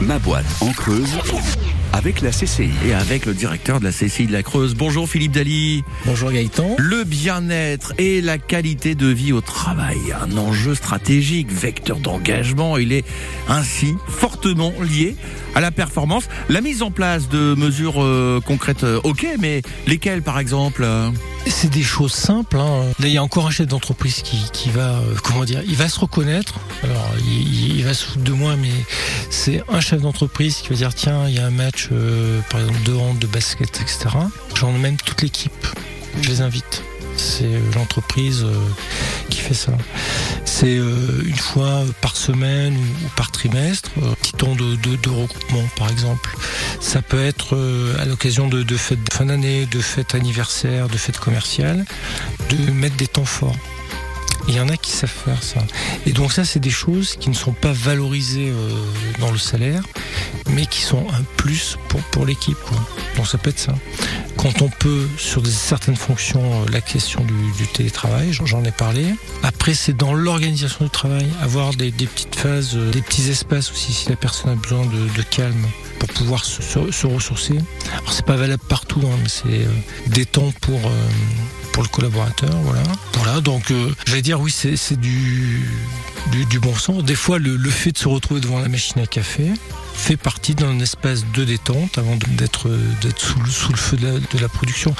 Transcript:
Ma boîte en Creuse avec la CCI. Et avec le directeur de la CCI de la Creuse. Bonjour Philippe Dali. Bonjour Gaëtan. Le bien-être et la qualité de vie au travail, un enjeu stratégique, vecteur d'engagement, il est ainsi fortement lié à la performance. La mise en place de mesures euh, concrètes, euh, ok, mais lesquelles par exemple euh? C'est des choses simples. Hein. Là, il y a encore un chef d'entreprise qui, va, euh, comment dire, il va se reconnaître. Alors, il, va se foutre de moi, mais c'est un chef d'entreprise qui va dire tiens, il y a un match, euh, par exemple, de hand, de basket, etc. J'emmène toute l'équipe. Je les invite. C'est euh, l'entreprise qui fait ça. C'est une fois par semaine ou, par trimestre, petit temps de regroupement par exemple. Ça peut être euh, à l'occasion de, de fêtes de fin d'année, de fêtes anniversaires, de fêtes commerciales, de mettre des temps forts. Il y en a qui savent faire ça. Et donc ça, c'est des choses qui ne sont pas valorisées euh, dans le salaire, mais qui sont un plus pour, pour l'équipe. Donc ça peut être ça. Quand on peut, sur certaines fonctions, euh, la question du, télétravail, j'en- ai parlé. Après, c'est dans l'organisation du travail, avoir des, petites phases, euh, des petits espaces aussi, si la personne a besoin de, calme pour pouvoir se, ressourcer. Alors c'est pas valable partout, hein, mais c'est euh, des temps pour... le collaborateur, voilà. Donc je vais dire oui, c'est du, du, du bon sens. Des fois, le, fait de se retrouver devant la machine à café fait partie d'un espace de détente avant d'être sous, le- feu de la production.